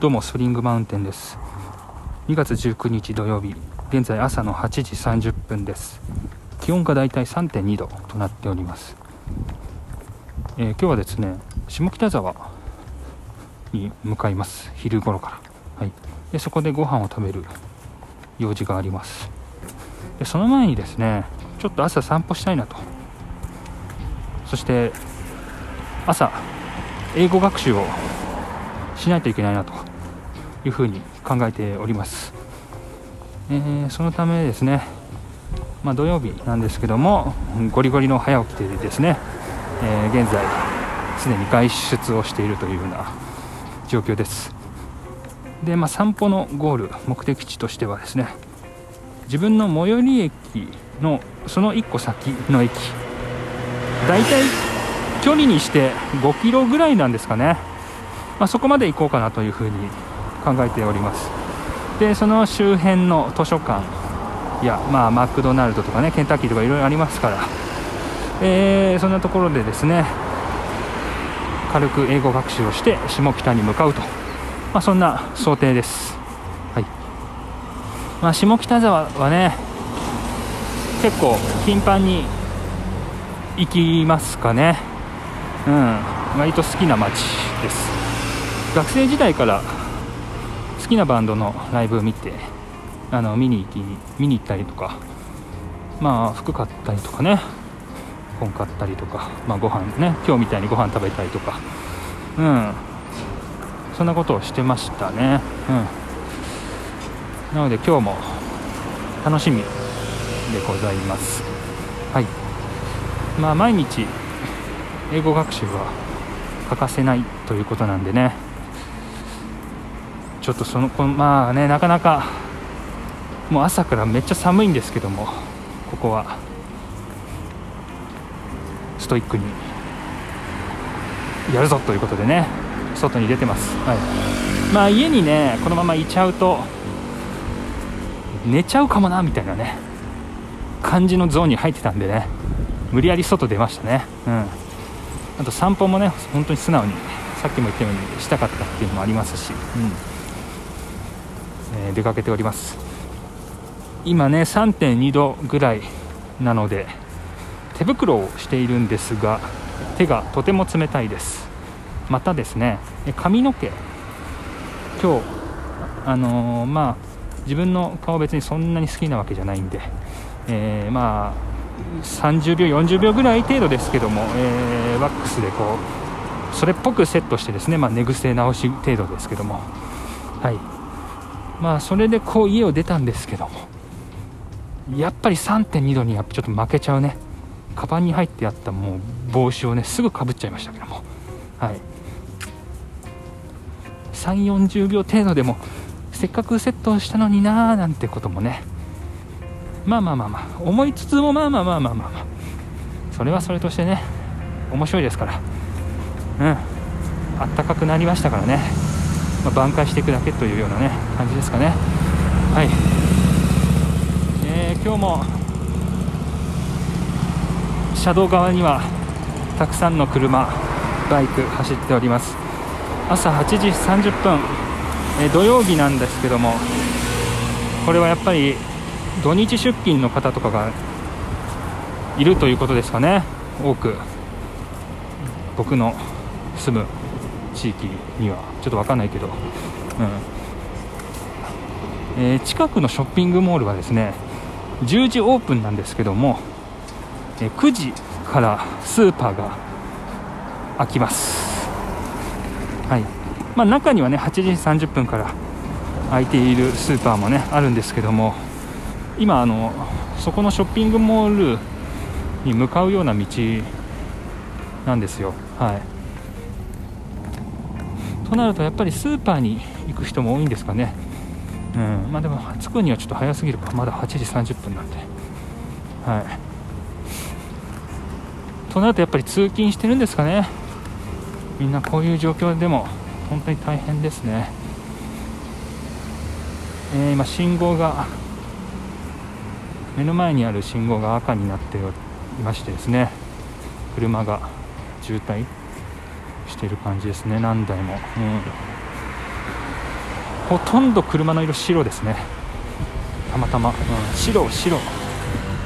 どうもスプリングマウンテンです。2月19日土曜日現在朝の8時30分です。気温がだいたい3.2度となっております、えー、今日はですね下北沢に向かいます。昼頃から、はい、でそこでご飯を食べる用事があります。でその前にですねちょっと朝散歩したいなと。そして朝英語学習をしないといけないなと。いうふうに考えております、えー、そのためですね、まあ、土曜日なんですけどもゴリゴリの早起きでですね、えー、現在すでに外出をしているというような状況です。で、まあ、散歩のゴール目的地としてはですね自分の最寄り駅のその1個先の駅大体距離にして5キロぐらいなんですかね、まあ、そこまで行こうかなというふうに考えております。でその周辺の図書館や、まあ、マクドナルドとかねケンタッキーとかいろいろありますから、えー、そんなところでですね軽く英語学習をして下北に向かうと、まあ、そんな想定です、はい。まあ、下北沢はね結構頻繁に行きますかね。うん。割と好きな街です。学生時代からきなバンドのライブを見てあの見に行き見に行ったりとかまあ服買ったりとかね本買ったりとか、まあ、ご飯ね今日みたいにご飯食べたりとかうん。そんなことをしてましたね。うん。なので今日も楽しみでございます。はい。まあ毎日英語学習は欠かせないということなんでね。ちょっとそのまあねなかなかもう朝からめっちゃ寒いんですけどもここは。ストイックに。やるぞということでね外に出てます、はい、まあ家にねこのままいちゃうと寝ちゃうかもなみたいなね感じのゾーンに入ってたんでね無理やり外出ましたね。うん。あと散歩もね本当に素直にさっきも言ったようにしたかったっていうのもありますし、うん。え、出かけております。今ね3.2度ぐらいなので手袋をしているんですが手がとても冷たいです。またですね髪の毛。今日あのー、まあ自分の顔別にそんなに好きなわけじゃないんで、えー、まあ30秒40秒ぐらい程度ですけども、えー、ワックスでこうそれっぽくセットしてですね、まあ、寝癖直し程度ですけども。はい。まあそれでこう家を出たんですけどもやっぱり3.2度にやっぱちょっと負けちゃうね。カバンに入ってあったもう帽子をねすぐかぶっちゃいましたけども。はい。3 4 0秒程度でもせっかくセットしたのになーなんてこともね。まあまあまあまあ思いつつもまあまあまあまあまあまあ。それはそれとしてね面白いですから。うん。あったかくなりましたからね、まあ、挽回していくだけというようなね感じですかね。はい。えー、今日も車道側にはたくさんの車バイク走っております。朝8時30分、えー、土曜日なんですけどもこれはやっぱり土日出勤の方とかがいるということですかね。多く僕の住む地域にはちょっと分かんないけど、うん。えー、近くのショッピングモールはですね10時オープンなんですけども、えー、9時からスーパーが開きます。はい。まあ、中にはね8時30分から開いているスーパーもねあるんですけども今あのそこのショッピングモールに向かうような道なんですよ。はい。となるとやっぱりスーパーに行く人も多いんですかね。うん。まあでも着くにはちょっと早すぎるか。まだ8時30分なんで。はい。となるとやっぱり通勤してるんですかね。みんなこういう状況でも本当に大変ですね、えー、今信号が目の前にある信号が赤になっていましてですね。車が渋滞。している感じですね何台も、うん、ほとんど車の色白ですね。たまたま、うん、白白。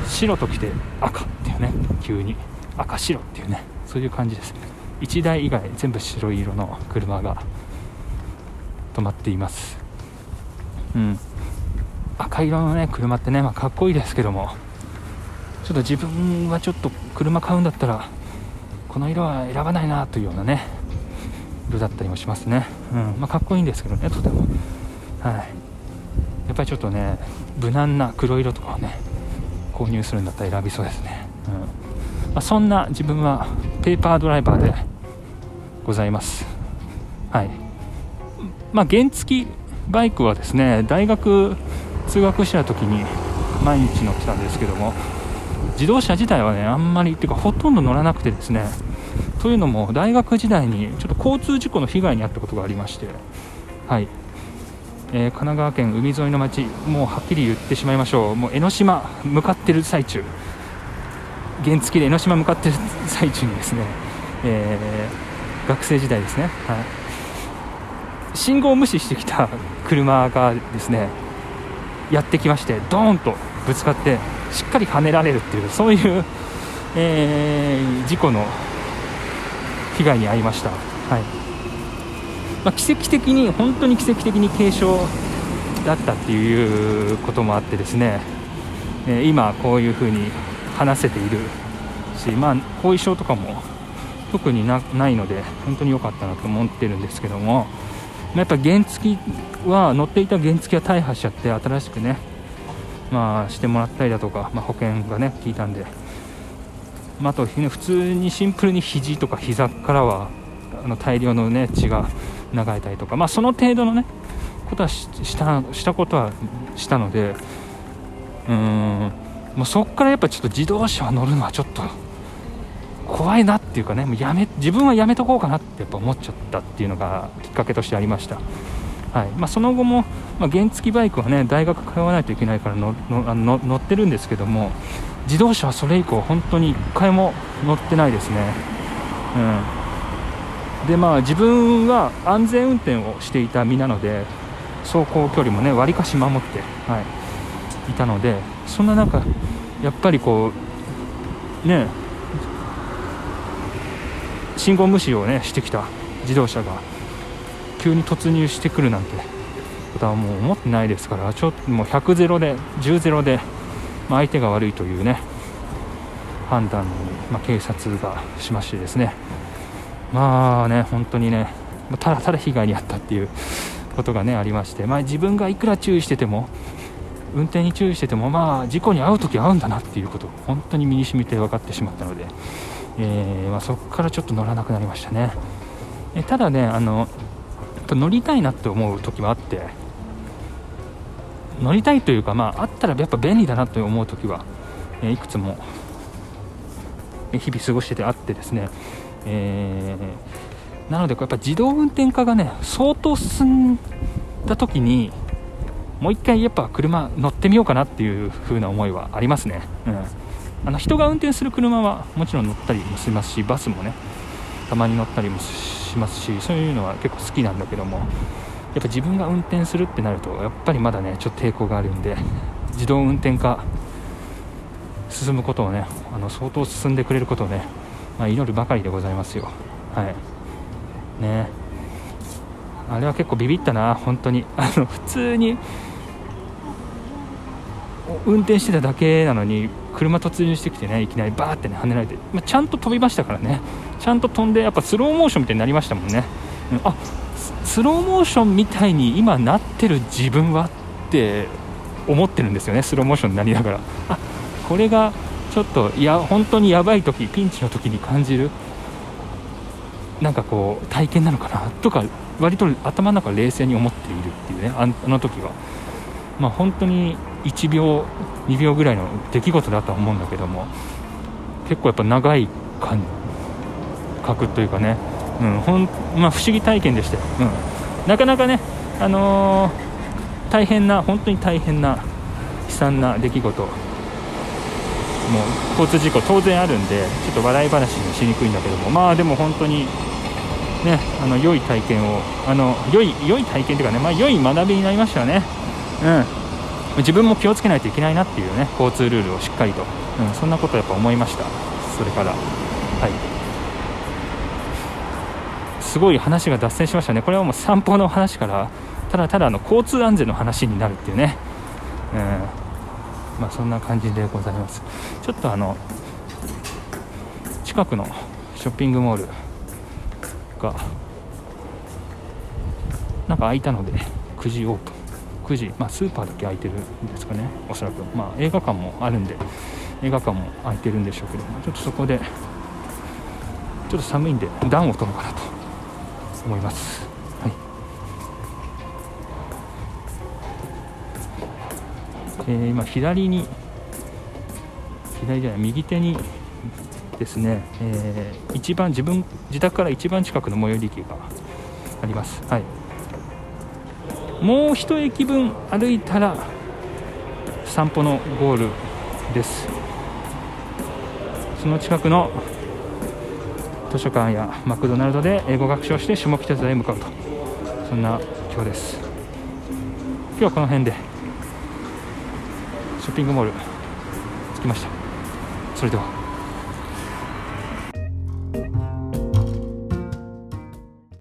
白ときて赤っていうね。急に。赤白っていうね。そういう感じです。1台以外全部白い色の車が止まっています。うん。赤色のね車ってね、まあ、かっこいいですけども。ちょっと自分はちょっと車買うんだったらこの色は選ばないなというようなね色だったりもしますね、うん。まあ、かっこいいんですけどねとても。はい。やっぱりちょっとね無難な黒色とかをね購入するんだったら選びそうですね、うん。まあ、そんな自分はペーパードライバーでございます。はい。まあ原付バイクはですね大学通学した時に毎日乗ってたんですけども自動車自体はねあんまりっていうかほとんど乗らなくてですね。というのも大学時代にちょっと交通事故の被害に遭ったことがありまして。はい、えー、神奈川県海沿いの町もうはっきり言ってしまいましょう。もう江ノ島向かってる最中。原付で江ノ島向かってる最中にですね、えー、学生時代ですね、はい、信号を無視してきた車がですねやってきましてドーンとぶつかってしっかり跳ねられるっていうそういう、えー、事故の被害に遭いました、はい。まあ、奇跡的に本当に奇跡的に軽傷だったっていうこともあってですね、えー、今こういうふうに話せているし、まあ、後遺症とかも特にないので本当に良かったなと思ってるんですけどもやっぱ原付は乗っていた原付は大破しちゃって新しくねまあしてもらったりだとか、まあ、保険がね効いたんで、まあ、あと、ね、普通にシンプルに肘とか膝からはあの大量のね血が流れたりとか、まあ、その程度のねことはしたしたことはしたのでうんもうそこからやっぱちょっと自動車を乗るのはちょっと怖いなっていうかねもうやめ自分はやめとこうかなってやっぱ思っちゃったっていうのがきっかけとしてありました、はい。まあ、その後も、まあ、原付バイクはね大学通わないといけないからののの乗ってるんですけども自動車はそれ以降本当に1回も乗ってないですね、うん、でまあ自分は安全運転をしていた身なので走行距離もねわりかし守って、はい、いたのでそんな中やっぱりこうね信号無視をねしてきた自動車が。急に突入してくるなんて。ことはもう思ってないですからちょっともう100ゼロで10ゼロで、まあ、相手が悪いというね判断に、まあ、警察がしましてですね。まあね本当にねただただ被害に遭ったっていうことがねありまして、まあ、自分がいくら注意してても運転に注意しててもまあ事故に遭う時は遭うんだなっていうことを本当に身に染みて分かってしまったのでえー、まあ、そこからちょっと乗らなくなりましたね、えただねあの乗りたいなって思う時はあって乗りたいというか、まあ、あったらやっぱ便利だなと思う時は、えいくつも日々過ごしててあってですね、えー、なのでやっぱ自動運転化がね相当進んだ時にもう一回やっぱ車乗ってみようかなっていう風な思いはありますね。うんあの人が運転する車はもちろん乗ったりもしますしバスもねたまに乗ったりもししますしそういうのは結構好きなんだけどもやっぱ自分が運転するってなるとやっぱりまだねちょっと抵抗があるんで自動運転化進むことをねあの相当進んでくれることをね、まあ、祈るばかりでございますよ。はい。ね。あれは結構ビビったな本当に。あの普通に運転してただけなのに車突入してきてねいきなりバーってね跳ねられて、まあ、ちゃんと飛びましたからね。ちゃんと飛んでやっぱスローモーションみたいになりましたもんね、うん、あスローモーションみたいに今なってる自分はって思ってるんですよねスローモーションになりながら。あこれがちょっといや本当にやばい時ピンチの時に感じる。なんかこう体験なのかなとか割と頭の中冷静に思っているっていうねあの時は。まあ本当に1秒2秒ぐらいの出来事だとは思うんだけども結構やっぱ長い感じ。覚というかね、うんほんまあ、不思議体験でしたよ、うん、なかなかね、あのー、大変な本当に大変な悲惨な出来事。もう交通事故当然あるんでちょっと笑い話にしにくいんだけども。まあでも本当にね、あの良い体験をあの良い良い体験というかね、まあ、良い学びになりましたよね、うん、自分も気をつけないといけないなっていうね交通ルールをしっかりと、うん、そんなことやっぱ思いました。それから。はい。すごい話が脱線しましたね。これはもう散歩の話からただただの交通安全の話になるっていうね、うんまあ、そんな感じでございます。ちょっとあの近くのショッピングモールがなんか開いたので9時オープン9時、まあ、スーパーだけ開いてるんですかね。おそらく、まあ、映画館もあるんで映画館も開いてるんでしょうけどちょっとそこでちょっと寒いんで暖を取ろうかなと。思います、はい。えー、今左に左じゃない右手にですね、えー、一番自分自宅から一番近くの最寄り駅があります、はい、もう一駅分歩いたら散歩のゴールです。その近くの図書館やマクドナルドで英語学習をして下北沢へ向かうと。そんな今日です。今日はこの辺でショッピングモール着きました。それでは。